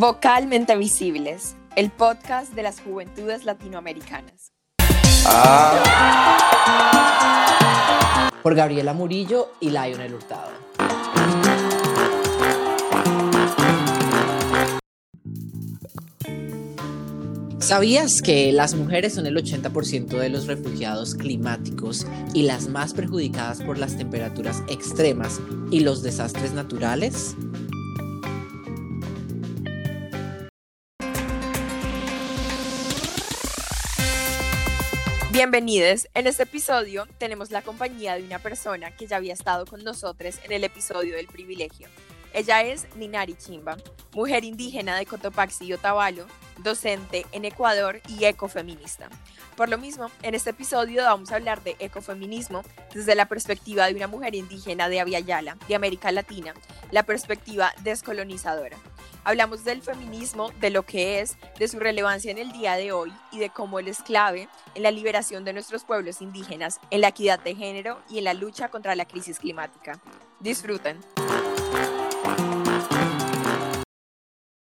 Vocalmente Visibles, el podcast de las juventudes latinoamericanas. Por Gabriela Murillo y Lionel Hurtado. ¿Sabías que las mujeres son el 80% de los refugiados climáticos y las más perjudicadas por las temperaturas extremas y los desastres naturales? Bienvenidos. En este episodio tenemos la compañía de una persona que ya había estado con nosotros en el episodio del privilegio. Ella es Ninari Chimba, mujer indígena de Cotopaxi y Otavalo, docente en Ecuador y ecofeminista. Por lo mismo, en este episodio vamos a hablar de ecofeminismo desde la perspectiva de una mujer indígena de Aviala, de América Latina, la perspectiva descolonizadora. Hablamos del feminismo, de lo que es, de su relevancia en el día de hoy y de cómo él es clave en la liberación de nuestros pueblos indígenas, en la equidad de género y en la lucha contra la crisis climática. Disfruten.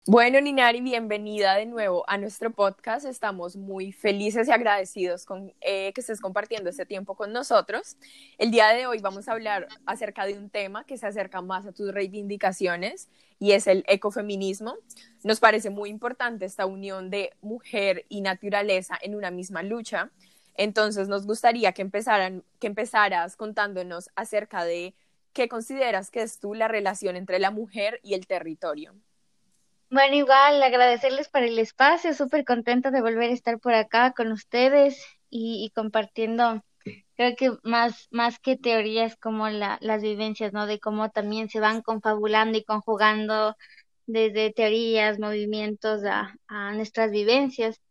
Bueno, Ninari, bienvenida de nuevo a nuestro podcast. Estamos muy felices y agradecidos con eh, que estés compartiendo este tiempo con nosotros. El día de hoy vamos a hablar acerca de un tema que se acerca más a tus reivindicaciones y es el ecofeminismo. Nos parece muy importante esta unión de mujer y naturaleza en una misma lucha. Entonces, nos gustaría que, empezaran, que empezaras contándonos acerca de qué consideras que es tú la relación entre la mujer y el territorio. Bueno, igual agradecerles por el espacio, súper contenta de volver a estar por acá con ustedes y, compartiendo, creo que más, más que teorías como la, las vivencias, ¿no? De cómo también se van confabulando y conjugando desde teorías, movimientos a, nuestras vivencias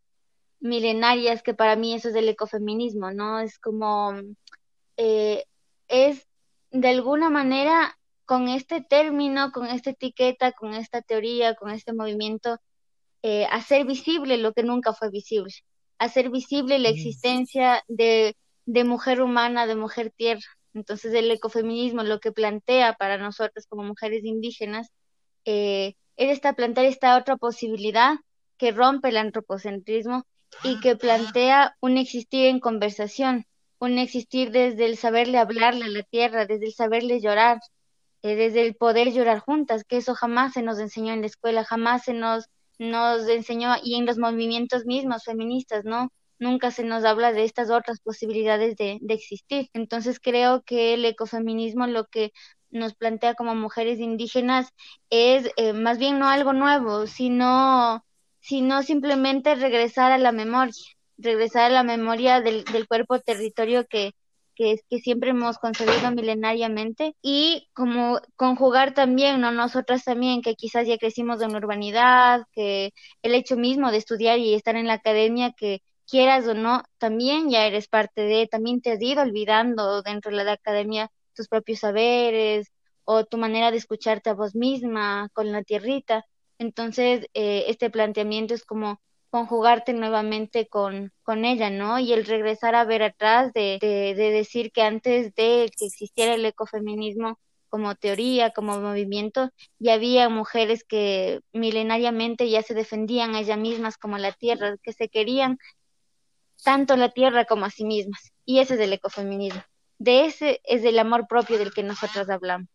milenarias, que para mí eso es el ecofeminismo, ¿no? Es como, eh, es de alguna manera con este término, con esta etiqueta, con esta teoría, con este movimiento, eh, hacer visible lo que nunca fue visible, hacer visible la existencia de, de mujer humana, de mujer tierra. Entonces el ecofeminismo lo que plantea para nosotros como mujeres indígenas eh, es esta, plantear esta otra posibilidad que rompe el antropocentrismo y que plantea un existir en conversación, un existir desde el saberle hablarle a la tierra, desde el saberle llorar, eh, desde el poder llorar juntas, que eso jamás se nos enseñó en la escuela, jamás se nos, nos enseñó y en los movimientos mismos feministas, ¿no? Nunca se nos habla de estas otras posibilidades de, de existir. Entonces creo que el ecofeminismo lo que nos plantea como mujeres indígenas es eh, más bien no algo nuevo, sino, sino simplemente regresar a la memoria, regresar a la memoria del, del cuerpo territorio que, que, que siempre hemos concebido milenariamente y como conjugar también, ¿no? Nosotras también, que quizás ya crecimos en urbanidad, que el hecho mismo de estudiar y estar en la academia, que quieras o no, también ya eres parte de, también te has ido olvidando dentro de la academia tus propios saberes o tu manera de escucharte a vos misma con la tierrita. Entonces, eh, este planteamiento es como conjugarte nuevamente con, con ella, ¿no? Y el regresar a ver atrás de, de, decir que antes de que existiera el ecofeminismo como teoría, como movimiento, ya había mujeres que milenariamente ya se defendían a ellas mismas como la tierra, que se querían tanto la tierra como a sí mismas. Y ese es el ecofeminismo. De ese es el amor propio del que nosotras hablamos.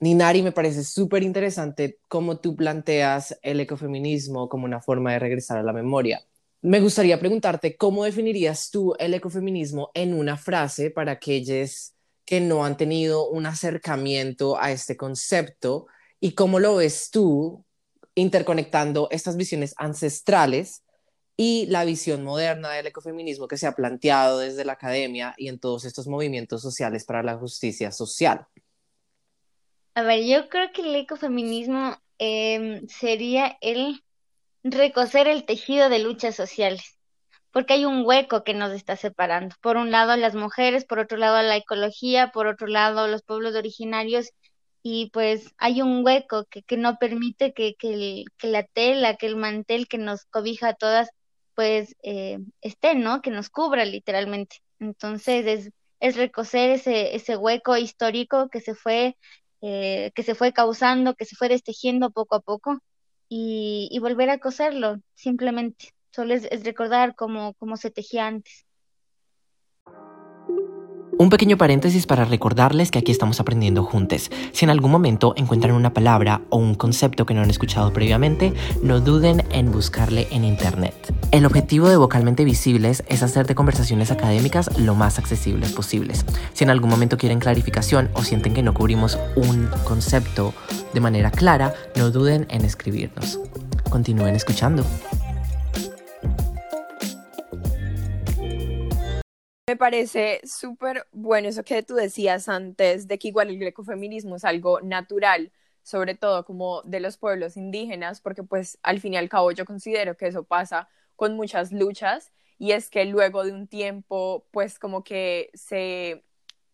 Ninari, me parece súper interesante cómo tú planteas el ecofeminismo como una forma de regresar a la memoria. Me gustaría preguntarte cómo definirías tú el ecofeminismo en una frase para aquellos que no han tenido un acercamiento a este concepto y cómo lo ves tú interconectando estas visiones ancestrales y la visión moderna del ecofeminismo que se ha planteado desde la academia y en todos estos movimientos sociales para la justicia social. A ver, yo creo que el ecofeminismo em, sería el recoser el tejido de luchas sociales, porque hay un hueco que nos está separando. Por un lado las mujeres, por otro lado la ecología, por otro lado los pueblos originarios, y pues hay un hueco que, que no permite que, que, que, la tela, que el mantel que nos cobija a todas, pues eh, esté, ¿no? Que nos cubra literalmente. Entonces es, es recoser ese, ese hueco histórico que se fue eh, que se fue causando, que se fue destejiendo poco a poco y, volver a coserlo, simplemente. Solo es, es recordar cómo, cómo se tejía antes. Un pequeño paréntesis para recordarles que aquí estamos aprendiendo juntos. Si en algún momento encuentran una palabra o un concepto que no han escuchado previamente, no duden en buscarle en internet. El objetivo de Vocalmente Visibles es hacer de conversaciones académicas lo más accesibles posibles. Si en algún momento quieren clarificación o sienten que no cubrimos un concepto de manera clara, no duden en escribirnos. Continúen escuchando. Me parece súper bueno eso que tú decías antes, de que igual el ecofeminismo es algo natural, sobre todo como de los pueblos indígenas, porque pues al fin y al cabo yo considero que eso pasa con muchas luchas y es que luego de un tiempo pues como que se,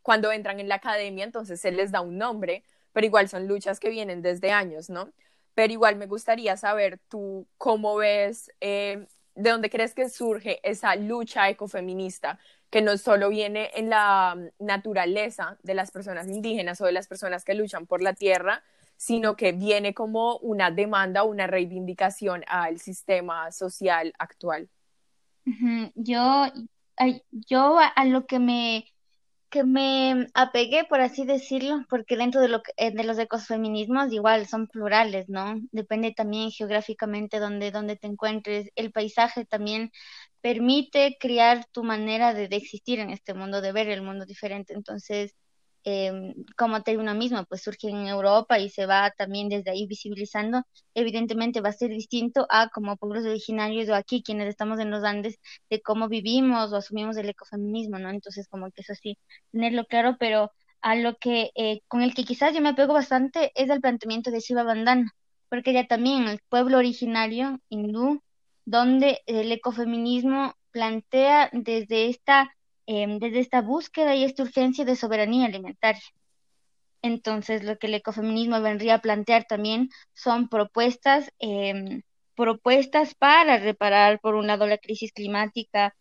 cuando entran en la academia entonces se les da un nombre, pero igual son luchas que vienen desde años, ¿no? Pero igual me gustaría saber tú cómo ves, eh, de dónde crees que surge esa lucha ecofeminista que no solo viene en la mm, naturaleza de las personas indígenas o de las personas que luchan por la tierra, sino que viene como una demanda, una reivindicación al sistema social actual. Yo, yo a lo que me que me apegué, por así decirlo, porque dentro de, lo eh, de los ecofeminismos igual son plurales, ¿no? Depende también geográficamente donde, donde te encuentres. El paisaje también permite crear tu manera de, existir en este mundo, de ver el mundo diferente. Entonces, eh, como uno mismo, pues surge en Europa y se va también desde ahí visibilizando, evidentemente va a ser distinto a como pueblos originarios o aquí quienes estamos en los Andes, de cómo vivimos o asumimos el ecofeminismo, ¿no? Entonces, como que es así, tenerlo claro, pero a lo que, eh, con el que quizás yo me apego bastante es el planteamiento de Shiva Bandana, porque ya también el pueblo originario hindú, donde el ecofeminismo plantea desde esta Em, desde esta búsqueda y esta urgencia de soberanía alimentaria. Entonces, lo que el ecofeminismo vendría a plantear también son propuestas, em, propuestas para reparar, por un lado, la crisis climática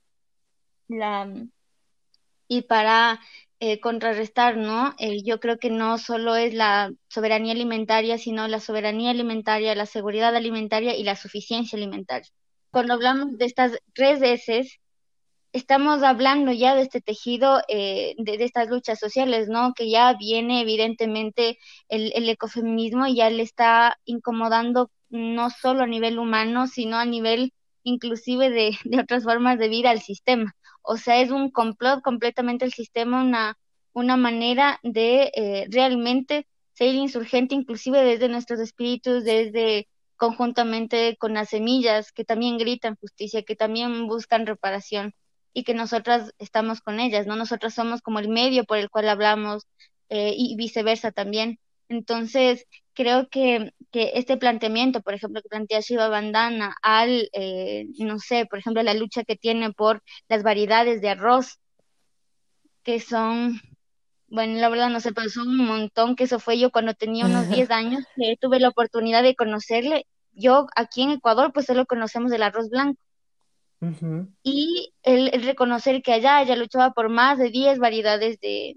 y para eh, contrarrestar, ¿no? Eh, yo creo que no solo es la soberanía alimentaria, sino la soberanía alimentaria, la seguridad alimentaria y la suficiencia alimentaria. Cuando hablamos de estas tres S, estamos hablando ya de este tejido, eh, de, estas luchas sociales, ¿no? Que ya viene evidentemente el, el ecofeminismo y ya le está incomodando no solo a nivel humano, sino a nivel inclusive de, otras formas de vida al sistema. O sea, es un complot completamente el sistema, una, una manera de eh, realmente ser insurgente, inclusive desde nuestros espíritus, desde conjuntamente con las semillas que también gritan justicia, que también buscan reparación y que nosotras estamos con ellas, ¿no? Nosotras somos como el medio por el cual hablamos eh, y viceversa también. Entonces, creo que, que este planteamiento, por ejemplo, que plantea Shiva Bandana al, eh, no sé, por ejemplo, la lucha que tiene por las variedades de arroz, que son, bueno, la verdad no sé, pero son un montón, que eso fue yo cuando tenía unos 10 años, que tuve la oportunidad de conocerle. Yo aquí en Ecuador, pues solo conocemos el arroz blanco y el, reconocer que allá ella luchaba por más de 10 variedades de,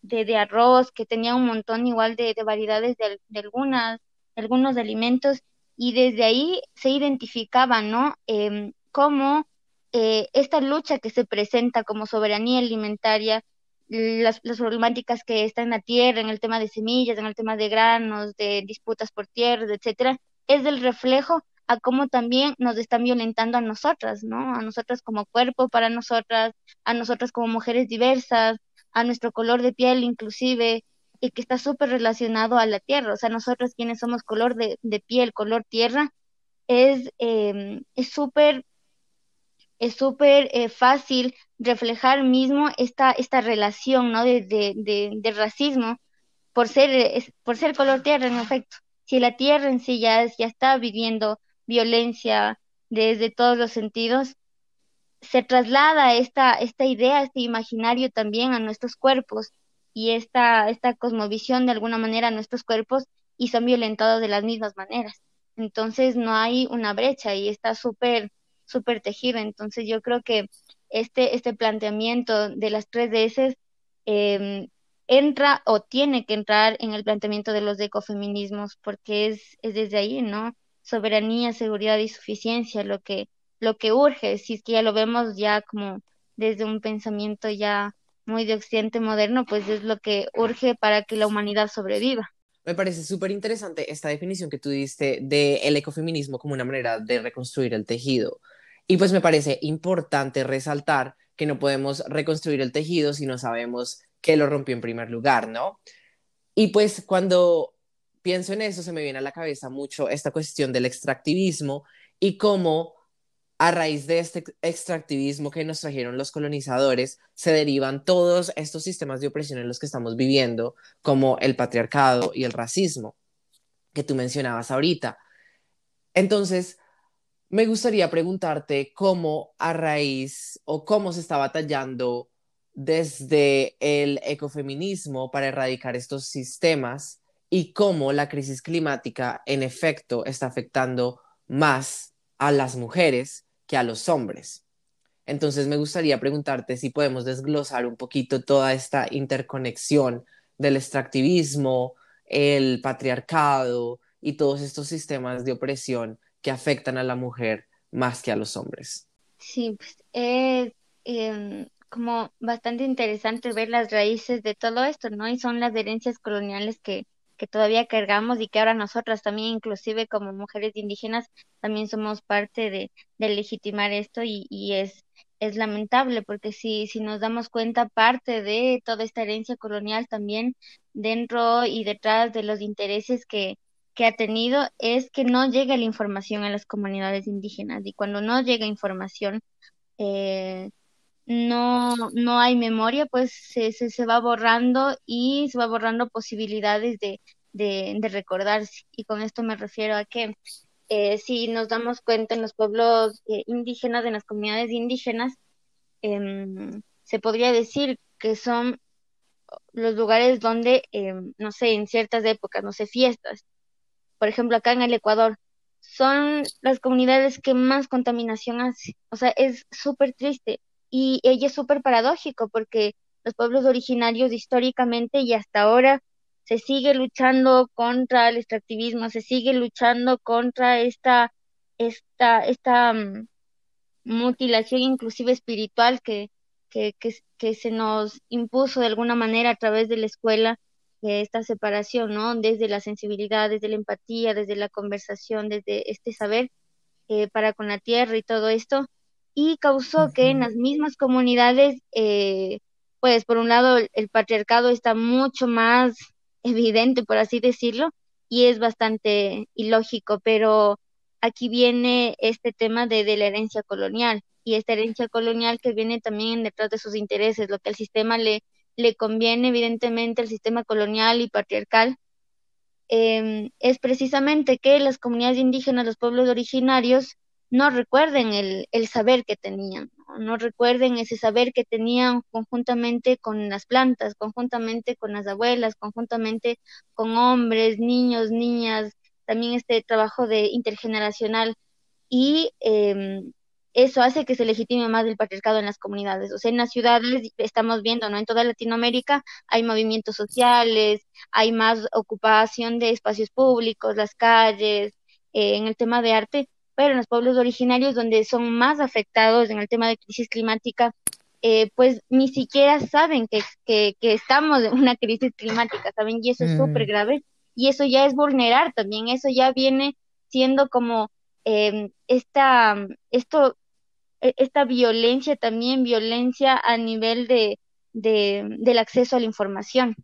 de, de, arroz, que tenía un montón igual de, variedades de, de, algunas, algunos alimentos, y desde ahí se identificaba, ¿no? Eh, cómo eh, esta lucha que se presenta como soberanía alimentaria, las, las, problemáticas que están en la tierra, en el tema de semillas, en el tema de granos, de disputas por tierras, etcétera, es el reflejo a cómo también nos están violentando a nosotras, ¿no? A nosotras como cuerpo para nosotras, a nosotras como mujeres diversas, a nuestro color de piel inclusive, y que está súper relacionado a la tierra, o sea, nosotros quienes somos color de, piel, color tierra, es es súper súper eh, fácil reflejar mismo esta, esta relación ¿no? de, racismo por ser, por ser color tierra, en efecto. Si la tierra en sí ya, ya está viviendo violencia desde todos los sentidos, se traslada esta, esta idea, este imaginario también a nuestros cuerpos y esta, esta cosmovisión de alguna manera a nuestros cuerpos y son violentados de las mismas maneras. Entonces no hay una brecha y está súper, súper tejido. Entonces yo creo que este, este planteamiento de las tres DS em, entra o tiene que entrar en el planteamiento de los ecofeminismos porque es, es desde ahí, ¿no? soberanía, seguridad y suficiencia, lo que, lo que urge, si es que ya lo vemos ya como desde un pensamiento ya muy de occidente moderno, pues es lo que urge para que la humanidad sobreviva. Me parece súper interesante esta definición que tú diste del ecofeminismo como una manera de reconstruir el tejido. Y pues me parece importante resaltar que no podemos reconstruir el tejido si no sabemos qué lo rompió en primer lugar, ¿no? Y pues cuando pienso en eso se me viene a la cabeza mucho esta cuestión del extractivismo y cómo a raíz de este extractivismo que nos trajeron los colonizadores, se derivan todos estos sistemas de opresión en los que estamos viviendo, como el patriarcado y el racismo, que tú mencionabas ahorita. Entonces, me gustaría preguntarte cómo a raíz o cómo se está batallando desde el ecofeminismo para erradicar estos sistemas y cómo la crisis climática en efecto está afectando más a las mujeres que a los hombres. Entonces me gustaría preguntarte si podemos desglosar un poquito toda esta interconexión del extractivismo, el patriarcado y todos estos sistemas de opresión que afectan a la mujer más que a los hombres. Sí, pues es em, como bastante interesante ver las raíces de todo esto, ¿no? Y son las herencias coloniales que, que todavía cargamos y que ahora nosotras también, inclusive como mujeres indígenas, también somos parte de, de legitimar esto y, y es, es lamentable porque si, si nos damos cuenta, parte de toda esta herencia colonial también dentro y detrás de los intereses que, que ha tenido es que no llega la información a las comunidades indígenas y cuando no llega información, eh, no, no hay memoria, pues se, se, va borrando y se va borrando posibilidades de, de, recordarse. Y con esto me refiero a que eh, si nos damos cuenta en los pueblos eh, indígenas, en las comunidades indígenas, em, se podría decir que son los lugares donde, em, no sé, en ciertas épocas, no sé, fiestas, por ejemplo, acá en el Ecuador, son las comunidades que más contaminación hace. O sea, es súper triste y es súper paradójico porque los pueblos originarios históricamente y hasta ahora se sigue luchando contra el extractivismo, se sigue luchando contra esta, esta, esta mm, mutilación inclusive espiritual que, que, que, se nos impuso de alguna manera a través de la escuela, esta separación, ¿no? Desde la sensibilidad, desde la empatía, desde la conversación, desde este saber eh, para con la tierra y todo esto, y causó que en las mismas comunidades, eh, pues por un lado el, patriarcado está mucho más evidente, por así decirlo, y es bastante ilógico, pero aquí viene este tema de, de la herencia colonial y esta herencia colonial que viene también detrás de sus intereses, lo que el sistema le, le conviene evidentemente al sistema colonial y patriarcal, em, es precisamente que las comunidades indígenas, los pueblos originarios, no recuerden el, el saber que tenían, ¿no? recuerden ese saber que tenían conjuntamente con las plantas, conjuntamente con las abuelas, conjuntamente con hombres, niños, niñas, también este trabajo de intergeneracional y em, eso hace que se legitime más el patriarcado en las comunidades. O sea, en las ciudades estamos viendo, ¿no? En toda Latinoamérica hay movimientos sociales, hay más ocupación de espacios públicos, las calles, eh, en el tema de arte, pero en los pueblos originarios donde son más afectados en el tema de crisis climática, eh, pues ni siquiera saben que, que, estamos en una crisis climática, ¿saben? Y eso es mm. súper grave. Y eso ya es vulnerar también, eso ya viene siendo como eh, esta, esto, esta violencia también, violencia a nivel de, de, del acceso a la información.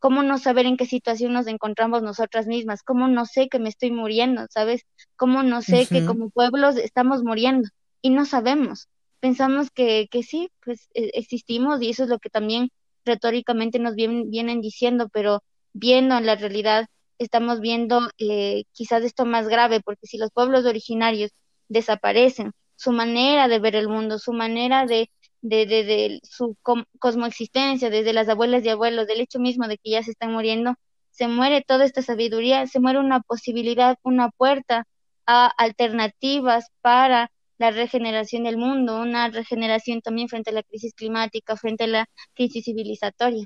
¿Cómo no saber en qué situación nos encontramos nosotras mismas? ¿Cómo no sé que me estoy muriendo? ¿Sabes? ¿Cómo no sé que como pueblos estamos muriendo? Y no sabemos. Pensamos que, que sí, pues e, existimos y eso es lo que también retóricamente nos vienen, diciendo, pero viendo en la realidad estamos viendo eh, quizás esto más grave, porque si los pueblos originarios desaparecen, su manera de ver el mundo, su manera de de, de, su cosmoexistencia, desde las abuelas y abuelos, del hecho mismo de que ya se están muriendo, se muere toda esta sabiduría, se muere una posibilidad, una puerta a alternativas para la regeneración del mundo, una regeneración también frente a la crisis climática, frente a la crisis civilizatoria.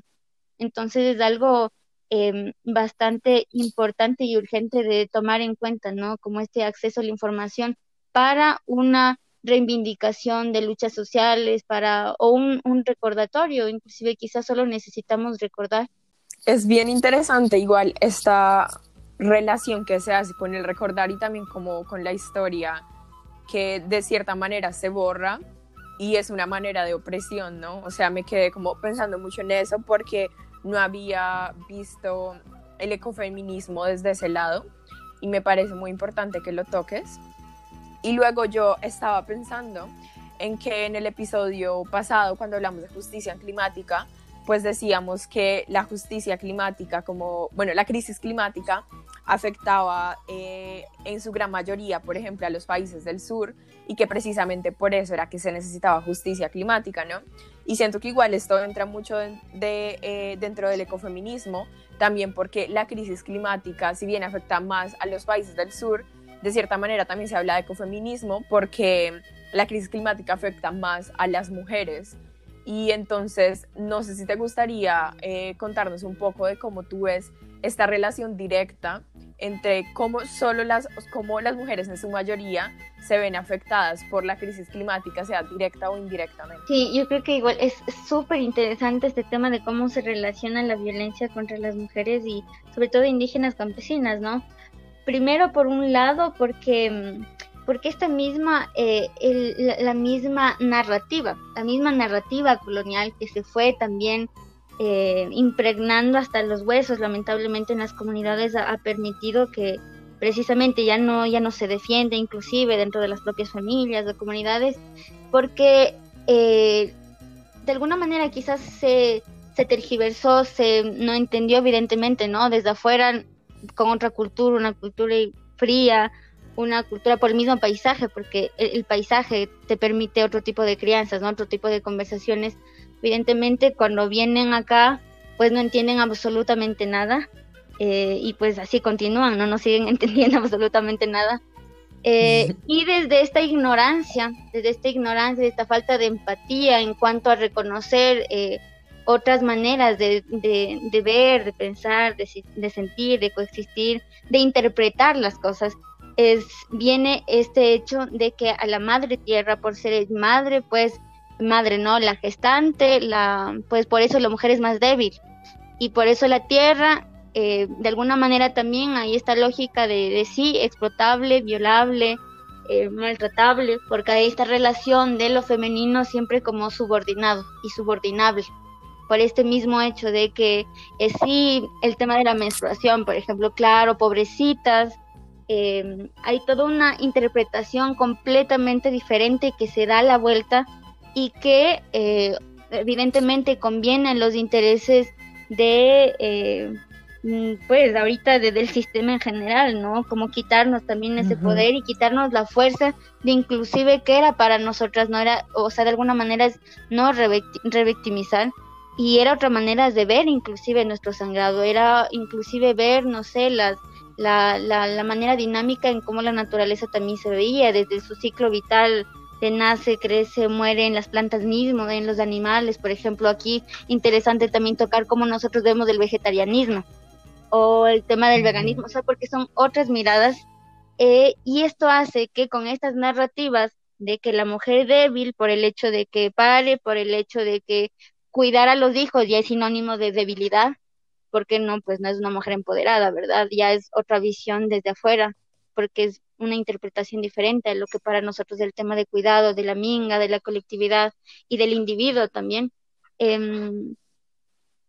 Entonces es algo em, bastante importante y urgente de tomar en cuenta, ¿no? Como este acceso a la información para una reivindicación de luchas sociales, para, o un, un recordatorio, inclusive quizás solo necesitamos recordar. Es bien interesante igual esta relación que se hace con el recordar y también como con la historia que de cierta manera se borra y es una manera de opresión, ¿no? O sea, me quedé como pensando mucho en eso porque no había visto el ecofeminismo desde ese lado y me parece muy importante que lo toques. Y luego yo estaba pensando en que en el episodio pasado, cuando hablamos de justicia climática, pues decíamos que la justicia climática, como, bueno, la crisis climática afectaba eh, en su gran mayoría, por ejemplo, a los países del sur y que precisamente por eso era que se necesitaba justicia climática, ¿no? Y siento que igual esto entra mucho de, eh, dentro del ecofeminismo, también porque la crisis climática, si bien afecta más a los países del sur, de cierta manera también se habla de ecofeminismo porque la crisis climática afecta más a las mujeres. Y entonces, no sé si te gustaría eh, contarnos un poco de cómo tú ves esta relación directa entre cómo solo las, cómo las mujeres en su mayoría se ven afectadas por la crisis climática, sea directa o indirectamente. Sí, yo creo que igual es súper interesante este tema de cómo se relaciona la violencia contra las mujeres y sobre todo indígenas campesinas, ¿no? Primero, por un lado, porque, porque esta misma, eh, la misma narrativa, la misma narrativa colonial que se fue también eh, impregnando hasta los huesos, lamentablemente en las comunidades ha, permitido que precisamente ya no, ya no se defiende, inclusive dentro de las propias familias, de comunidades, porque eh, de alguna manera quizás se, se tergiversó, se no entendió evidentemente, ¿no? Desde afuera, con otra cultura, una cultura fría, una cultura por el mismo paisaje, porque el, el, paisaje te permite otro tipo de crianzas, ¿no? Otro tipo de conversaciones Evidentemente cuando vienen acá pues no entienden absolutamente nada eh, y pues así continúan, no nos siguen entendiendo absolutamente nada. Eh, y desde esta ignorancia, desde esta ignorancia, esta falta de empatía en cuanto a reconocer eh, otras maneras de, de, ver, de pensar, de, de, sentir, de coexistir, de interpretar las cosas, es, viene este hecho de que a la madre tierra, por ser madre, pues madre, ¿no? La gestante, la, pues por eso la mujer es más débil. Y por eso la tierra, eh, de alguna manera también hay esta lógica de, de sí, explotable, violable, eh, maltratable, porque hay esta relación de lo femenino siempre como subordinado y subordinable. Por este mismo hecho de que es sí el tema de la menstruación, por ejemplo, claro, pobrecitas, eh, hay toda una interpretación completamente diferente que se da la vuelta y que eh, evidentemente convienen los intereses de, eh, mm, pues ahorita del sistema en general, ¿no? Como quitarnos también ese poder y quitarnos la fuerza de inclusive que era para nosotras, no era, o sea, de alguna manera es no revictimizar y era otra manera de ver inclusive nuestro sangrado, era inclusive ver, no sé, las la, la, la manera dinámica en cómo la naturaleza también se veía desde su ciclo vital nace, crece, muere en las plantas mismas, en los animales. Por ejemplo, aquí interesante también tocar cómo nosotros vemos el vegetarianismo o el tema del veganismo, o sea, porque son otras miradas. Eh, y esto hace que con estas narrativas de que la mujer débil, por el hecho de que pare, por el hecho de que cuidar a los hijos ya es sinónimo de debilidad, porque no, pues no es una mujer empoderada, ¿verdad? Ya es otra visión desde afuera, porque es una interpretación diferente a lo que para nosotros el tema de cuidado, de la minga, de la colectividad y del individuo también. Em,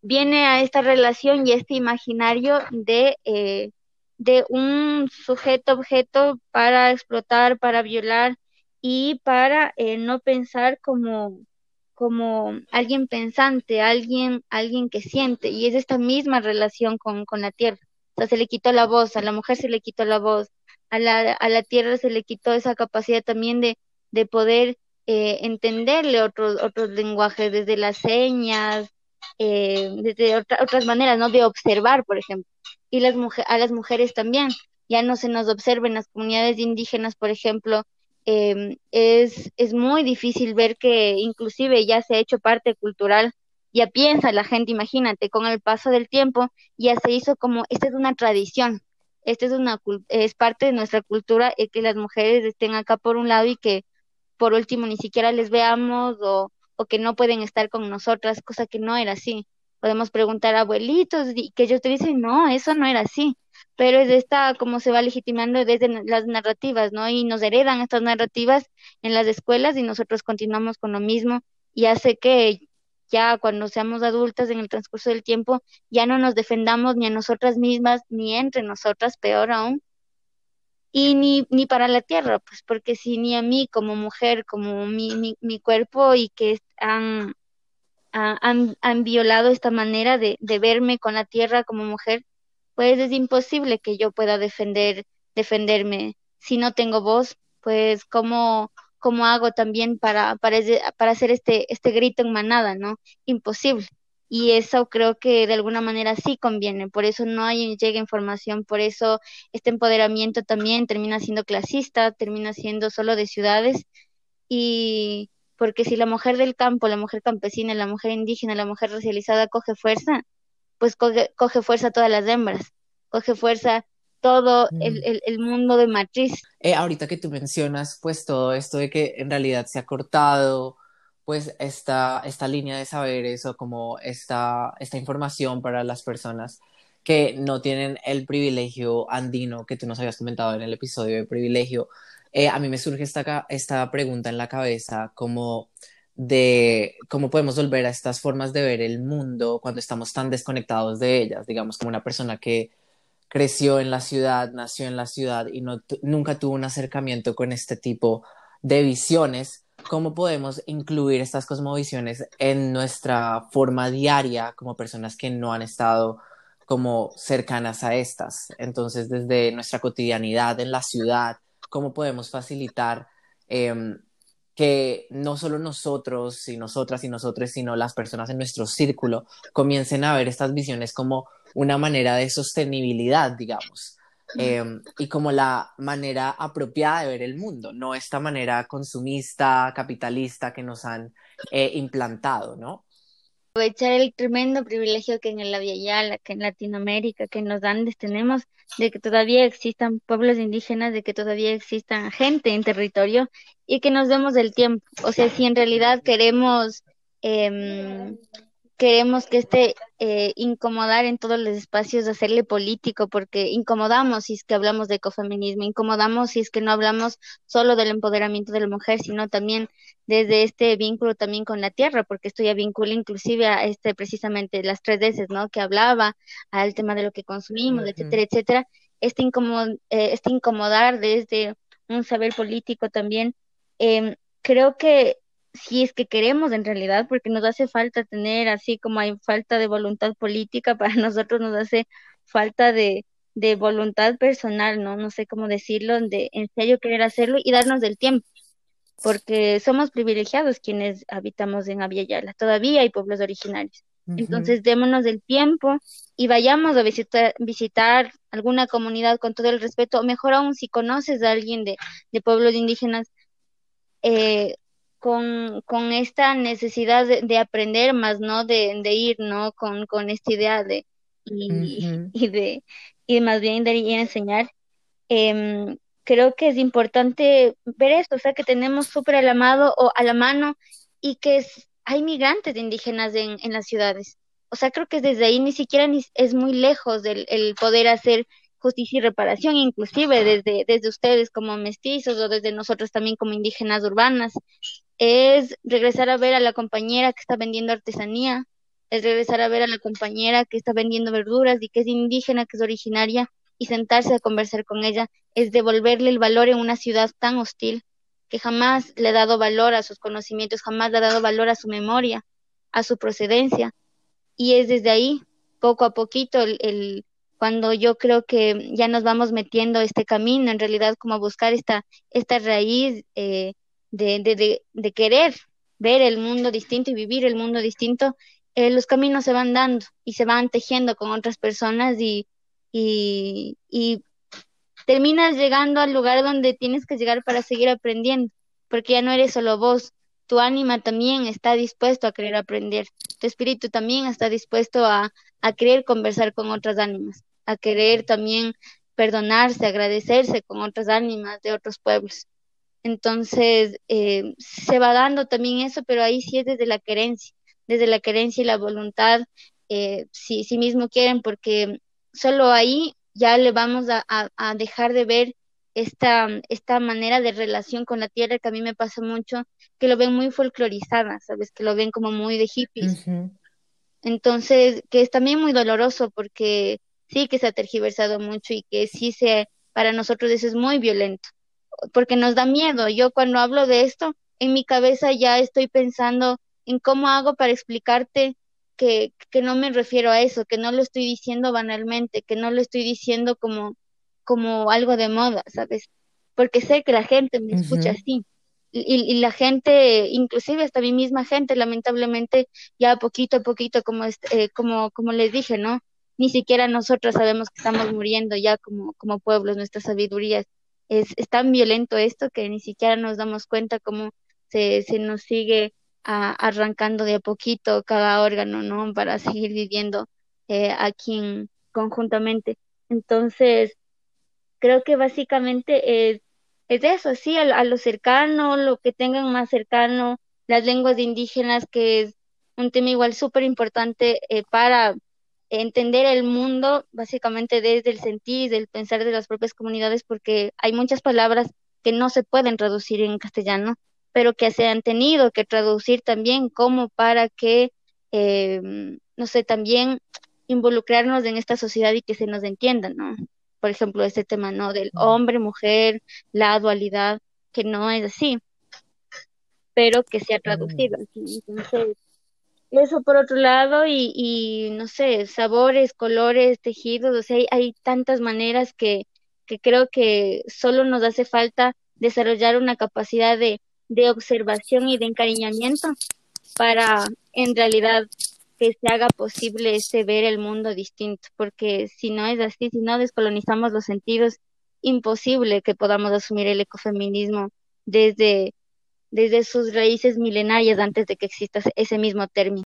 viene a esta relación y este imaginario de, eh, de un sujeto-objeto para explotar, para violar y para eh, no pensar como, como alguien pensante, alguien, alguien que siente. Y es esta misma relación con, con la tierra. O sea, se le quitó la voz, a la mujer se le quitó la voz, a la, a la tierra se le quitó esa capacidad también de, de poder eh, entenderle otros, otros lenguajes, desde las señas, eh, desde otras maneras, ¿no? De observar, por ejemplo. Y las a las mujeres también. Ya no se nos observen las comunidades indígenas, por ejemplo, eh, es, es muy difícil ver que inclusive ya se ha hecho parte cultural ya piensa la gente, imagínate, con el paso del tiempo ya se hizo como, esta es una tradición, esta es una es parte de nuestra cultura el que las mujeres estén acá por un lado y que por último ni siquiera les veamos o, o que no pueden estar con nosotras, cosa que no era así. Podemos preguntar a abuelitos y que ellos te dicen, no, eso no era así. Pero es esta como se va legitimando desde las narrativas, ¿no? Y nos heredan estas narrativas en las escuelas y nosotros continuamos con lo mismo y hace que ya cuando seamos adultas en el transcurso del tiempo ya no nos defendamos ni a nosotras mismas ni entre nosotras, peor aún, y ni, ni para la tierra, pues porque si ni a mí como mujer, como mi, mi, mi cuerpo y que han, han, han violado esta manera de, de verme con la tierra como mujer, pues es imposible que yo pueda defender, defenderme. Si no tengo voz, pues cómo, cómo hago también para, para, para hacer este, este grito en manada, ¿no? Imposible. Y eso creo que de alguna manera sí conviene, por eso no hay, llega información, por eso este empoderamiento también termina siendo clasista, termina siendo solo de ciudades, y porque si la mujer del campo, la mujer campesina, la mujer indígena, la mujer racializada coge fuerza, pues coge, coge fuerza todas las hembras, coge fuerza todo mm. el, el, mundo de matriz. Eh, ahorita que tú mencionas, pues todo esto de que en realidad se ha cortado, pues esta, esta línea de saberes o como esta, esta información para las personas que no tienen el privilegio andino que tú nos habías comentado en el episodio de privilegio. Eh, a mí me surge esta, esta pregunta en la cabeza como de cómo podemos volver a estas formas de ver el mundo cuando estamos tan desconectados de ellas, digamos, como una persona que creció en la ciudad, nació en la ciudad y no, nunca tuvo un acercamiento con este tipo de visiones, ¿cómo podemos incluir estas cosmovisiones en nuestra forma diaria como personas que no han estado como cercanas a estas? Entonces, desde nuestra cotidianidad en la ciudad, ¿cómo podemos facilitar em, que no solo nosotros y nosotras y nosotros, sino las personas en nuestro círculo comiencen a ver estas visiones como una manera de sostenibilidad, digamos, em, y como la manera apropiada de ver el mundo, no esta manera consumista, capitalista que nos han eh, implantado, ¿no? Aprovechar el tremendo privilegio que en Via Yala, que en Latinoamérica, que en los Andes tenemos, de que todavía existan pueblos indígenas, de que todavía existan gente en territorio y que nos demos el tiempo. O sea, si en realidad queremos eh, queremos que este eh, incomodar en todos los espacios, hacerle político, porque incomodamos si es que hablamos de ecofeminismo, incomodamos si es que no hablamos solo del empoderamiento de la mujer, sino también desde este vínculo también con la tierra, porque esto ya vincula inclusive a este precisamente las tres veces, ¿no? Que hablaba al tema de lo que consumimos, etcétera, etcétera. Este, eh, este incomodar desde un saber político también, eh, creo que si es que queremos en realidad, porque nos hace falta tener, así como hay falta de voluntad política, para nosotros nos hace falta de, de voluntad personal, ¿no? No sé cómo decirlo, de en serio querer hacerlo y darnos del tiempo, porque somos privilegiados quienes habitamos en Aviala, todavía hay pueblos originarios. Entonces, démonos del tiempo y vayamos a visitar, visitar alguna comunidad con todo el respeto, o mejor aún si conoces a alguien de, de pueblos indígenas, eh, con, con esta necesidad de, aprender más, ¿no? De, de, ir, ¿no? Con, con esta idea de, y, y de, y más bien de enseñar. Eh, creo que es importante ver esto, o sea, que tenemos súper a la mano o a la mano y que es, hay migrantes indígenas en, en las ciudades. O sea, creo que desde ahí ni siquiera ni, es muy lejos del el poder hacer justicia y reparación, inclusive desde, desde ustedes como mestizos o desde nosotros también como indígenas urbanas es regresar a ver a la compañera que está vendiendo artesanía, es regresar a ver a la compañera que está vendiendo verduras y que es indígena, que es originaria, y sentarse a conversar con ella, es devolverle el valor en una ciudad tan hostil, que jamás le ha dado valor a sus conocimientos, jamás le ha dado valor a su memoria, a su procedencia. Y es desde ahí, poco a poquito, el, el cuando yo creo que ya nos vamos metiendo este camino, en realidad como buscar esta, esta raíz eh, de, de, de, querer ver el mundo distinto y vivir el mundo distinto, eh, los caminos se van dando y se van tejiendo con otras personas y, y, terminas llegando al lugar donde tienes que llegar para seguir aprendiendo, porque ya no eres solo vos, tu ánima también está dispuesto a querer aprender, tu espíritu también está dispuesto a, a querer conversar con otras ánimas, a querer también perdonarse, agradecerse con otras ánimas de otros pueblos. Entonces, eh, se va dando también eso, pero ahí sí es desde la querencia, desde la querencia y la voluntad, eh, si, si mismo quieren, porque solo ahí ya le vamos a, a, dejar de ver esta, esta manera de relación con la tierra que a mí me pasa mucho, que lo ven muy folclorizada, ¿sabes? Que lo ven como muy de hippies. Entonces, que es también muy doloroso porque sí que se ha tergiversado mucho y que sí se, para nosotros eso es muy violento, porque nos da miedo. Yo cuando hablo de esto, en mi cabeza ya estoy pensando en cómo hago para explicarte que, que no me refiero a eso, que no lo estoy diciendo banalmente, que no lo estoy diciendo como, como algo de moda, ¿sabes? Porque sé que la gente me escucha así. Y, y, la gente, inclusive hasta mi misma gente, lamentablemente, ya poquito a poquito, como, eh, como, como les dije, ¿no? Ni siquiera nosotros sabemos que estamos muriendo ya como, como pueblos, nuestra sabiduría es, es tan violento esto que ni siquiera nos damos cuenta cómo se, se nos sigue arrancando de a poquito cada órgano, ¿no? Para seguir viviendo eh, aquí conjuntamente. Entonces, creo que básicamente es, es eso, sí, a, lo cercano, lo que tengan más cercano, las lenguas indígenas, que es un tema igual súper importante eh, para entender el mundo, básicamente desde el sentir y del pensar de las propias comunidades, porque hay muchas palabras que no se pueden traducir en castellano pero que se han tenido que traducir también como para que, eh, no sé, también involucrarnos en esta sociedad y que se nos entienda, ¿no? Por ejemplo, este tema, ¿no? Del hombre, mujer, la dualidad, que no es así, pero que se ha traducido. Entonces, eso por otro lado, y, y no sé, sabores, colores, tejidos, o sea, hay, hay tantas maneras que, que creo que solo nos hace falta desarrollar una capacidad de de observación y de encariñamiento para en realidad que se haga posible ese ver el mundo distinto, porque si no es así, si no descolonizamos los sentidos, imposible que podamos asumir el ecofeminismo desde, desde sus raíces milenarias antes de que exista ese mismo término.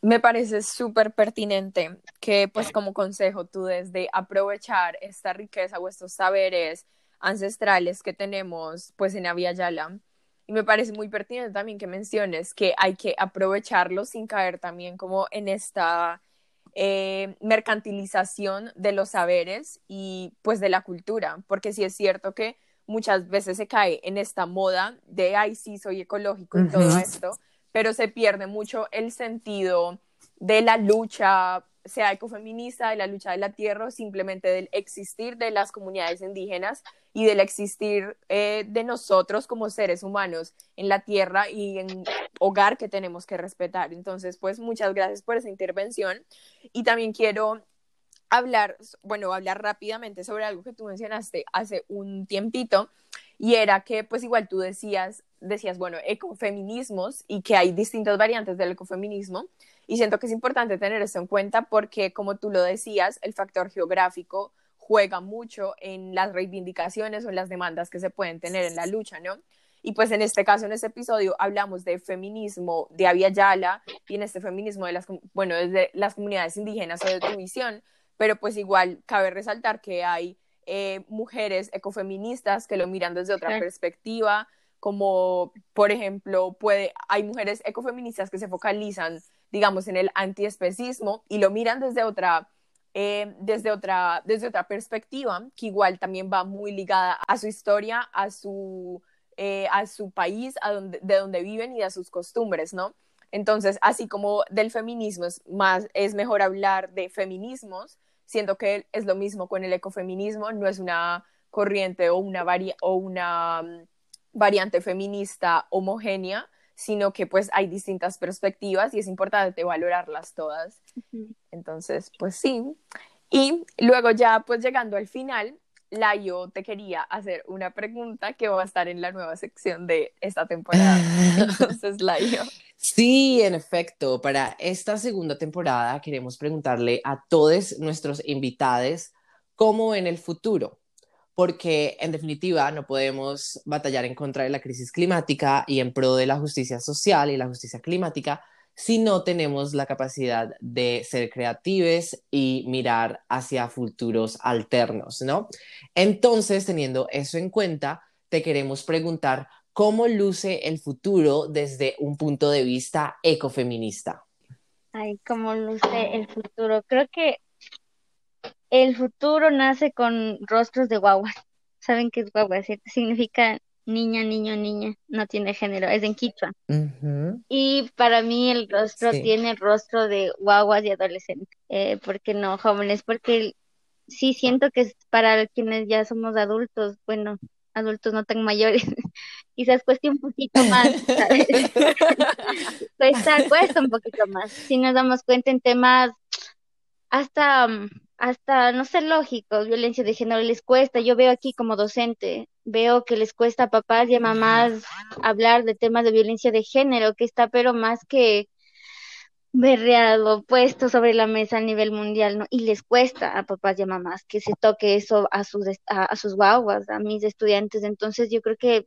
Me parece súper pertinente que, pues, como consejo, tú desde aprovechar esta riqueza o estos saberes ancestrales que tenemos pues en Yala Y me parece muy pertinente también que menciones que hay que aprovecharlo sin caer también como en esta eh, mercantilización de los saberes y pues de la cultura, porque sí es cierto que muchas veces se cae en esta moda de, ay, sí, soy ecológico y todo esto, pero se pierde mucho el sentido de la lucha sea ecofeminista, de la lucha de la tierra, simplemente del existir de las comunidades indígenas y del existir eh, de nosotros como seres humanos en la tierra y en hogar que tenemos que respetar. Entonces, pues muchas gracias por esa intervención y también quiero hablar, bueno, hablar rápidamente sobre algo que tú mencionaste hace un tiempito y era que pues igual tú decías, decías, bueno, ecofeminismos y que hay distintas variantes del ecofeminismo y siento que es importante tener eso en cuenta porque, como tú lo decías, el factor geográfico juega mucho en las reivindicaciones o en las demandas que se pueden tener en la lucha, ¿no? Y pues en este caso, en este episodio, hablamos de feminismo de Avia Yala y en este feminismo de las, bueno, desde las comunidades indígenas o de tu visión, pero pues igual cabe resaltar que hay eh, mujeres ecofeministas que lo miran desde otra perspectiva, como por ejemplo, puede, hay mujeres ecofeministas que se focalizan digamos, en el antiespecismo y lo miran desde otra, eh, desde, otra, desde otra perspectiva, que igual también va muy ligada a su historia, a su, eh, a su país, a donde, de donde viven y a sus costumbres, ¿no? Entonces, así como del feminismo es, más, es mejor hablar de feminismos, siendo que es lo mismo con el ecofeminismo, no es una corriente o una, o una mm, variante feminista homogénea, sino que pues hay distintas perspectivas y es importante valorarlas todas. Entonces, pues sí. Y luego ya pues llegando al final, Layo te quería hacer una pregunta que va a estar en la nueva sección de esta temporada. Entonces, Layo. Sí, en efecto, para esta segunda temporada queremos preguntarle a todos nuestros invitados cómo en el futuro porque en definitiva no podemos batallar en contra de la crisis climática y en pro de la justicia social y la justicia climática si no tenemos la capacidad de ser creativos y mirar hacia futuros alternos, ¿no? Entonces, teniendo eso en cuenta, te queremos preguntar cómo luce el futuro desde un punto de vista ecofeminista. Ay, cómo luce el futuro. Creo que el futuro nace con rostros de guaguas. ¿Saben qué es guagua? Significa niña, niño, niña, no tiene género, es en quichua. Y para mí el rostro tiene el rostro de guaguas y adolescentes. Eh, ¿Por qué no jóvenes? Porque sí siento que es para quienes ya somos adultos, bueno, adultos no tan mayores, quizás cueste un poquito más, cuesta, cuesta un poquito más. Si nos damos cuenta en temas hasta hasta no ser lógicos, violencia de género les cuesta. Yo veo aquí como docente, veo que les cuesta a papás y a mamás hablar de temas de violencia de género, que está pero más que berreado, puesto sobre la mesa a nivel mundial, ¿no? Y les cuesta a papás y a mamás que se toque eso a sus, a, sus guaguas, a mis estudiantes. Entonces yo creo que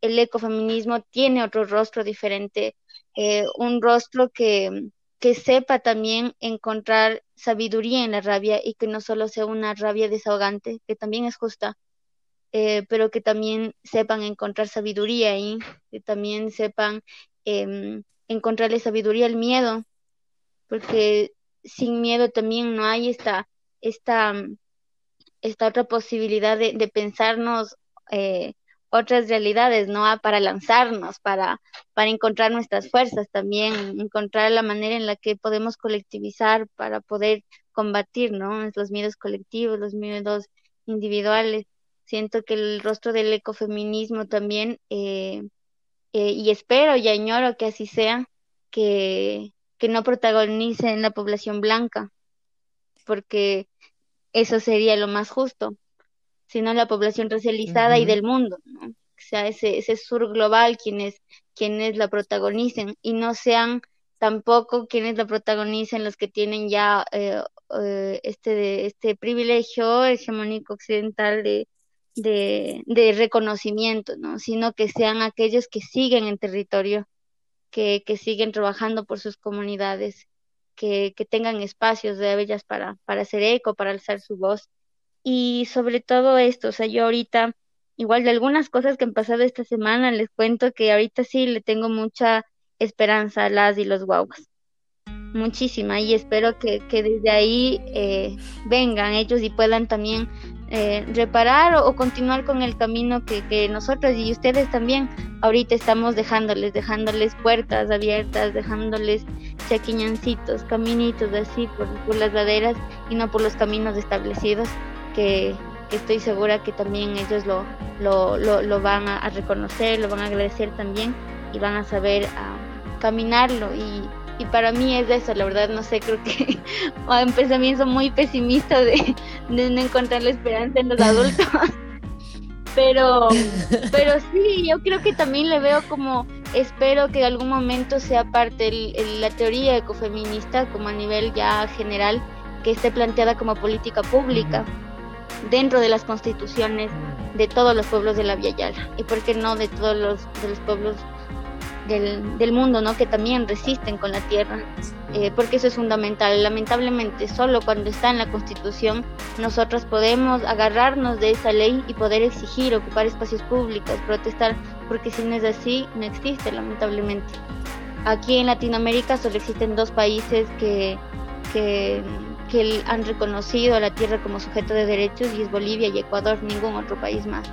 el ecofeminismo tiene otro rostro diferente, eh, un rostro que que sepa también encontrar sabiduría en la rabia y que no solo sea una rabia desahogante, que también es justa, eh, pero que también sepan encontrar sabiduría ahí, que también sepan eh, encontrarle sabiduría al miedo, porque sin miedo también no hay esta, esta, esta otra posibilidad de, de pensarnos eh, otras realidades, ¿no? Ah, para lanzarnos, para, para encontrar nuestras fuerzas también, encontrar la manera en la que podemos colectivizar para poder combatir, ¿no? Los miedos colectivos, los miedos individuales. Siento que el rostro del ecofeminismo también, eh, eh, y espero y añoro que así sea, que, que no protagonice en la población blanca, porque eso sería lo más justo sino la población racializada y del mundo, ¿no? O sea, ese, ese sur global quienes, quienes la protagonicen y no sean tampoco quienes la protagonicen los que tienen ya eh, eh, este, este privilegio hegemónico occidental de, de, de, reconocimiento, ¿no? sino que sean aquellos que siguen en territorio, que, que siguen trabajando por sus comunidades, que, que tengan espacios de ellas para, para hacer eco, para alzar su voz y sobre todo esto, o sea, yo ahorita, igual de algunas cosas que han pasado esta semana, les cuento que ahorita sí le tengo mucha esperanza a las y los guaguas. Muchísima, y espero que, que desde ahí eh, vengan ellos y puedan también eh, reparar o, continuar con el camino que, que nosotros y ustedes también ahorita estamos dejándoles, dejándoles puertas abiertas, dejándoles chaquiñancitos, caminitos así por, por las laderas y no por los caminos establecidos que, estoy segura que también ellos lo, lo, lo, van a, reconocer, lo van a agradecer también y van a saber ah, caminarlo. Y, y, para mí es eso, la verdad, no sé, creo que un pensamiento muy pesimista de, de no encontrar la esperanza en los adultos. pero, pero sí, yo creo que también le veo como, espero que en algún momento sea parte de la teoría ecofeminista, como a nivel ya general, que esté planteada como política pública dentro de las constituciones de todos los pueblos de la Via Yala y por qué no de todos los, de los pueblos del, del, mundo, ¿no? Que también resisten con la tierra, eh, porque eso es fundamental. Lamentablemente, solo cuando está en la Constitución, nosotros podemos agarrarnos de esa ley y poder exigir, ocupar espacios públicos, protestar, porque si no es así, no existe, lamentablemente. Aquí en Latinoamérica solo existen dos países que, que que han reconocido a la tierra como sujeto de derechos y es Bolivia y Ecuador, ningún otro país más.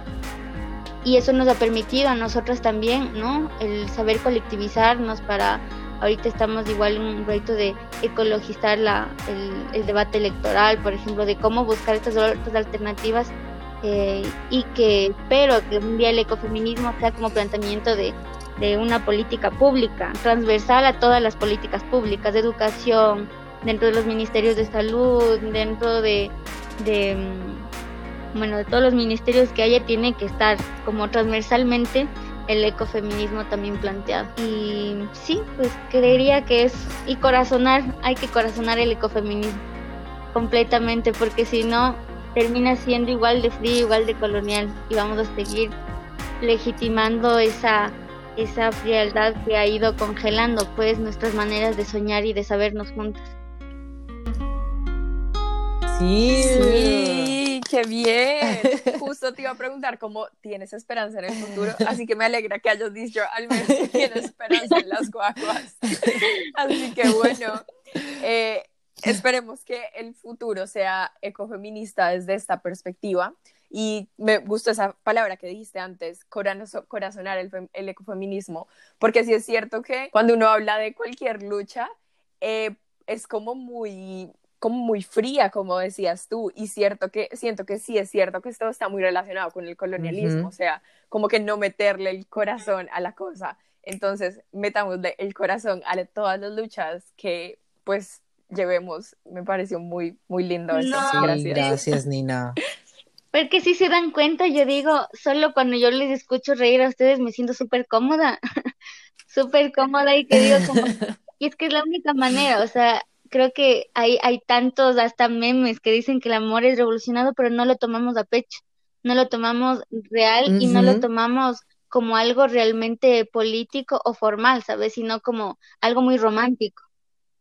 Y eso nos ha permitido a nosotras también, ¿no? El saber colectivizarnos para, ahorita estamos igual en un proyecto de ecologizar la, el, debate electoral, por ejemplo, de cómo buscar estas otras alternativas eh, y que espero que un día el ecofeminismo sea como planteamiento de, de una política pública, transversal a todas las políticas públicas, de educación, dentro de los ministerios de salud, dentro de, mm, bueno, de todos los ministerios que haya, tiene que estar como transversalmente el ecofeminismo también planteado. Y sí, pues creería que es, y corazonar, hay que corazonar el ecofeminismo completamente, porque si no, termina siendo igual de frío, igual de colonial y vamos a seguir legitimando esa esa frialdad que ha ido congelando pues nuestras maneras de soñar y de sabernos juntas. Sí. Sí, qué bien. Justo te iba a preguntar cómo tienes esperanza en el futuro, así que me alegra que hayas dicho al menos que tienes esperanza en las guaguas. Así que bueno, eh, esperemos que el futuro sea ecofeminista desde esta perspectiva. Y me gustó esa palabra que dijiste antes, corazonar el, el ecofeminismo, porque sí es cierto que cuando uno habla de cualquier lucha, eh, es como muy como muy fría, como decías tú, y cierto que, siento que sí es cierto que esto está muy relacionado con el colonialismo, o sea, como que no meterle el corazón a la cosa. Entonces, metámosle el corazón a todas las luchas que, pues, llevemos. Me pareció muy, muy lindo eso. gracias. gracias, Nina. Porque si se dan cuenta, yo digo, solo cuando yo les escucho reír a ustedes me siento súper cómoda, súper cómoda y que digo como, y es que es la única manera, o sea, creo que hay, hay tantos hasta memes que dicen que el amor es revolucionado, pero no lo tomamos a pecho, no lo tomamos real y no lo tomamos como algo realmente político o formal, ¿sabes? Sino como algo muy romántico.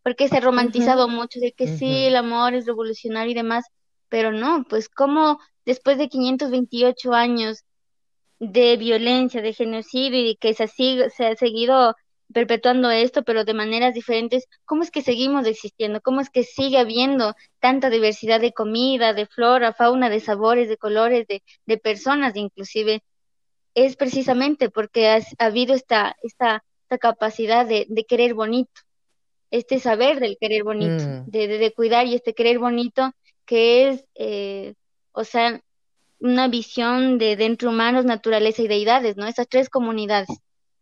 Porque se ha romantizado mucho de que sí, el amor es revolucionario y demás, pero no, pues como después de 528 años de violencia, de genocidio y que se se ha seguido perpetuando esto, pero de maneras diferentes, ¿cómo es que seguimos existiendo? ¿Cómo es que sigue habiendo tanta diversidad de comida, de flora, fauna, de sabores, de colores, de, de personas inclusive? Es precisamente porque ha, habido esta, esta, esta capacidad de, de, querer bonito, este saber del querer bonito, mm. de, de, cuidar y este querer bonito que es, eh, o sea, una visión de, de entre humanos, naturaleza y deidades, ¿no? Esas tres comunidades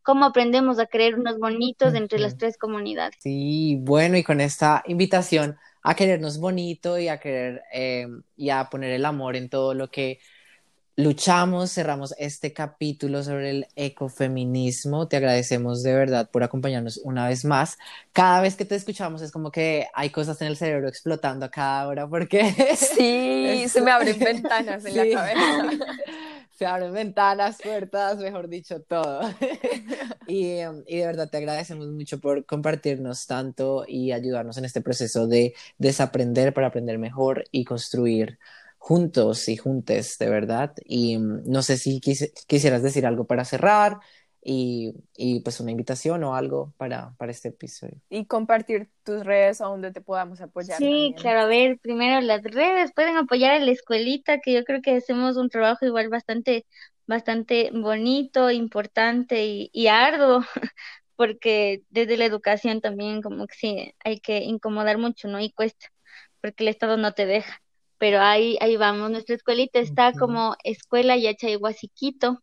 cómo aprendemos a creer unos bonitos entre las tres comunidades. Sí, bueno, y con esta invitación a querernos bonito y a querer eh, y a poner el amor en todo lo que luchamos, cerramos este capítulo sobre el ecofeminismo. Te agradecemos de verdad por acompañarnos una vez más. Cada vez que te escuchamos es como que hay cosas en el cerebro explotando a cada hora porque... Sí, se me abren ventanas en la cabeza. Se abren ventanas, puertas, mejor dicho, todo. y, y, de verdad te agradecemos mucho por compartirnos tanto y ayudarnos en este proceso de desaprender para aprender mejor y construir juntos y juntes, de verdad. Y no sé si quisieras decir algo para cerrar y, y, pues una invitación o algo para, para este episodio. Y compartir tus redes a donde te podamos apoyar. Sí, claro, a ver, primero las redes, pueden apoyar a la escuelita, que yo creo que hacemos un trabajo igual bastante, bastante bonito, importante y, y arduo, porque desde la educación también como que sí, hay que incomodar mucho, ¿no? Y cuesta, porque el Estado no te deja. Pero ahí, ahí vamos, nuestra escuelita está como Escuela Yacha Quito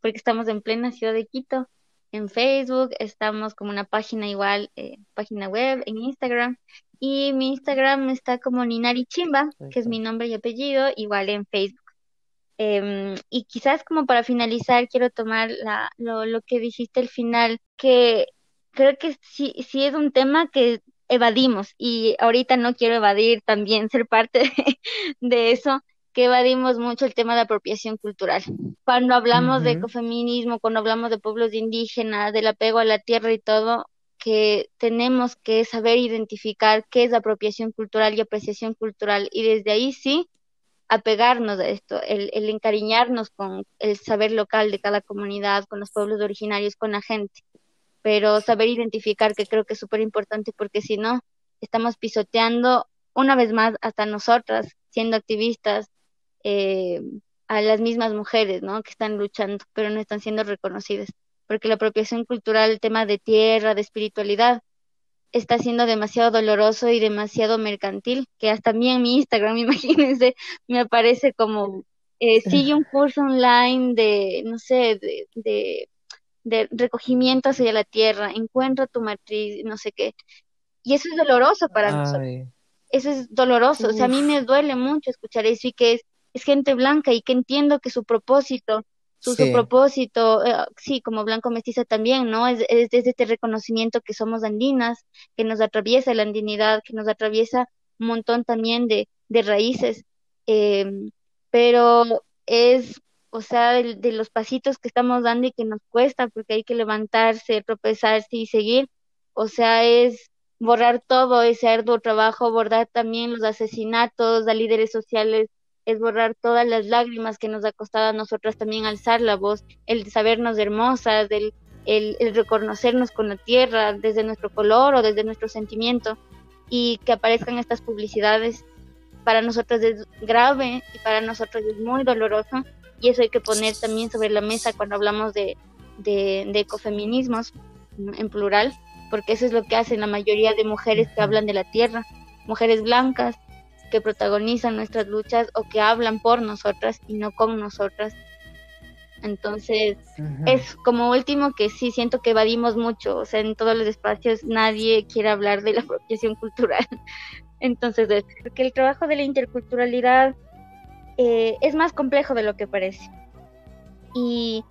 porque estamos en plena ciudad de Quito. En Facebook, estamos como una página igual, eh, página web, en Instagram. Y mi Instagram está como Ninari Chimba, que es mi nombre y apellido, igual en Facebook. Em, y quizás como para finalizar, quiero tomar la, lo, lo que dijiste al final, que creo que sí, sí es un tema que evadimos y ahorita no quiero evadir también ser parte de eso, que evadimos mucho el tema de apropiación cultural. Cuando hablamos de ecofeminismo, cuando hablamos de pueblos indígenas, del apego a la tierra y todo, que tenemos que saber identificar qué es apropiación cultural y apreciación cultural y desde ahí sí apegarnos a esto, el, el encariñarnos con el saber local de cada comunidad, con los pueblos originarios, con la gente, pero saber identificar que creo que es súper importante porque si no, estamos pisoteando una vez más hasta nosotras, siendo activistas, eh, a las mismas mujeres, ¿no? Que están luchando, pero no están siendo reconocidas, porque la apropiación cultural, el tema de tierra, de espiritualidad, está siendo demasiado doloroso y demasiado mercantil, que hasta a mí en mi Instagram, imagínense, me aparece como, eh, sigue un curso online de, no sé, de, de, de recogimiento hacia la tierra, encuentra tu matriz, no sé qué. Y eso es doloroso para nosotros. Eso es doloroso. O sea, a mí me duele mucho escuchar eso y que es es gente blanca y que entiendo que su propósito, su, propósito, eh, sí, como blanco mestiza también, ¿no? Es, es desde este reconocimiento que somos andinas, que nos atraviesa la andinidad, que nos atraviesa un montón también de, de raíces, em, pero es, o sea, de, los pasitos que estamos dando y que nos cuesta, porque hay que levantarse, tropezarse y seguir, o sea, es borrar todo ese arduo trabajo, borrar también los asesinatos a líderes sociales, es borrar todas las lágrimas que nos ha costado a nosotras también alzar la voz, el sabernos hermosas, el, el, el reconocernos con la tierra desde nuestro color o desde nuestro sentimiento y que aparezcan estas publicidades. Para nosotros es grave y para nosotros es muy doloroso y eso hay que poner también sobre la mesa cuando hablamos de, de, ecofeminismos en plural, porque eso es lo que hacen la mayoría de mujeres que hablan de la tierra, mujeres blancas que protagonizan nuestras luchas o que hablan por nosotras y no con nosotras. Entonces, es como último que sí siento que evadimos mucho, o sea, en todos los espacios nadie quiere hablar de la apropiación cultural, entonces, porque el trabajo de la interculturalidad eh, es más complejo de lo que parece. Y,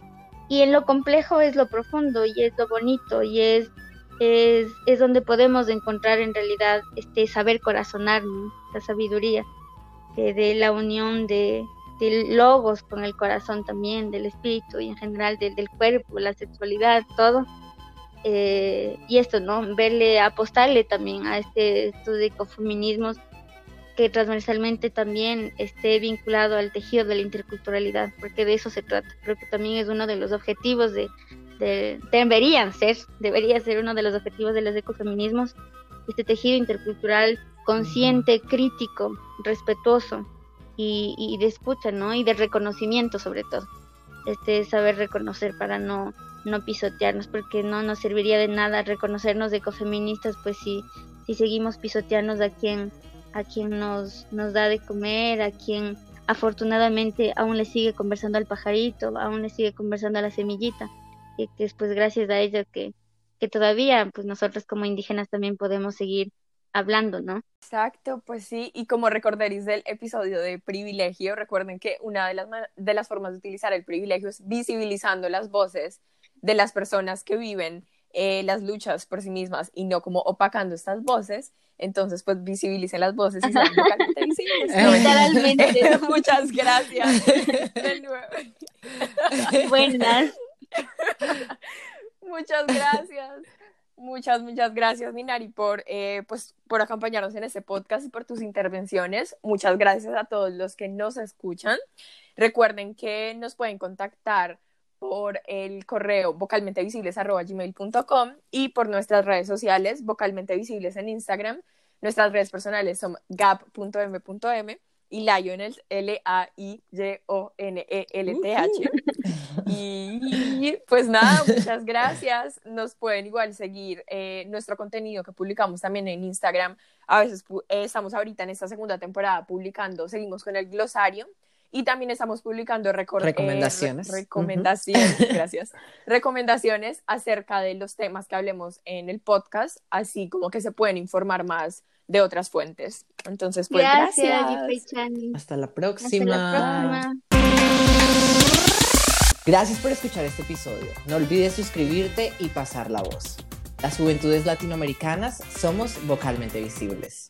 y, en lo complejo es lo profundo y es lo bonito y es, es, es donde podemos encontrar en realidad este saber corazonar, la sabiduría de la unión de, de, logos con el corazón también, del espíritu y en general del cuerpo, la sexualidad, todo. Eh, y esto, ¿no? Verle, apostarle también a este estudio de ecofeminismos que transversalmente también esté vinculado al tejido de la interculturalidad, porque de eso se trata. Creo que también es uno de los objetivos de, deberían ser, debería ser uno de los objetivos de los ecofeminismos, este tejido intercultural consciente, crítico, respetuoso y, y de escucha, ¿no? Y de reconocimiento sobre todo. Este saber reconocer para no no pisotearnos, porque no nos serviría de nada reconocernos de ecofeministas, pues si, si seguimos pisotearnos a quien, a quien nos, nos da de comer, a quien afortunadamente aún le sigue conversando al pajarito, aún le sigue conversando a la semillita, y que es pues gracias a ello que, que todavía pues nosotros como indígenas también podemos seguir hablando, ¿no? Exacto, pues sí, y como recordaréis del episodio de privilegio, recuerden que una de las, de las formas de utilizar el privilegio es visibilizando las voces de las personas que viven eh, las luchas por sí mismas y no como opacando estas voces, entonces pues visibilicen las voces y sean vocalmente visibles. Muchas gracias. De nuevo. Buenas. Muchas gracias. Muchas, muchas gracias, Minari, por, eh, pues, por acompañarnos en este podcast y por tus intervenciones. Muchas gracias a todos los que nos escuchan. Recuerden que nos pueden contactar por el correo vocalmentevisibles.gmail.com y por nuestras redes sociales, vocalmente visibles en Instagram. Nuestras redes personales son gap.m.m y Lionel, L-A-I-Y-O-N-E-L-T-H. Y pues nada, muchas gracias. Nos pueden igual seguir eh, nuestro contenido que publicamos también en Instagram. A veces eh, estamos ahorita en esta segunda temporada publicando, seguimos con el glosario y también estamos publicando recomendaciones. Eh, recomendaciones, gracias. Recomendaciones acerca de los temas que hablemos en el podcast, así como que se pueden informar más de otras fuentes. Entonces, pues gracias. Hasta la próxima. Gracias por escuchar este episodio. No olvides suscribirte y pasar la voz. Las juventudes latinoamericanas somos vocalmente visibles.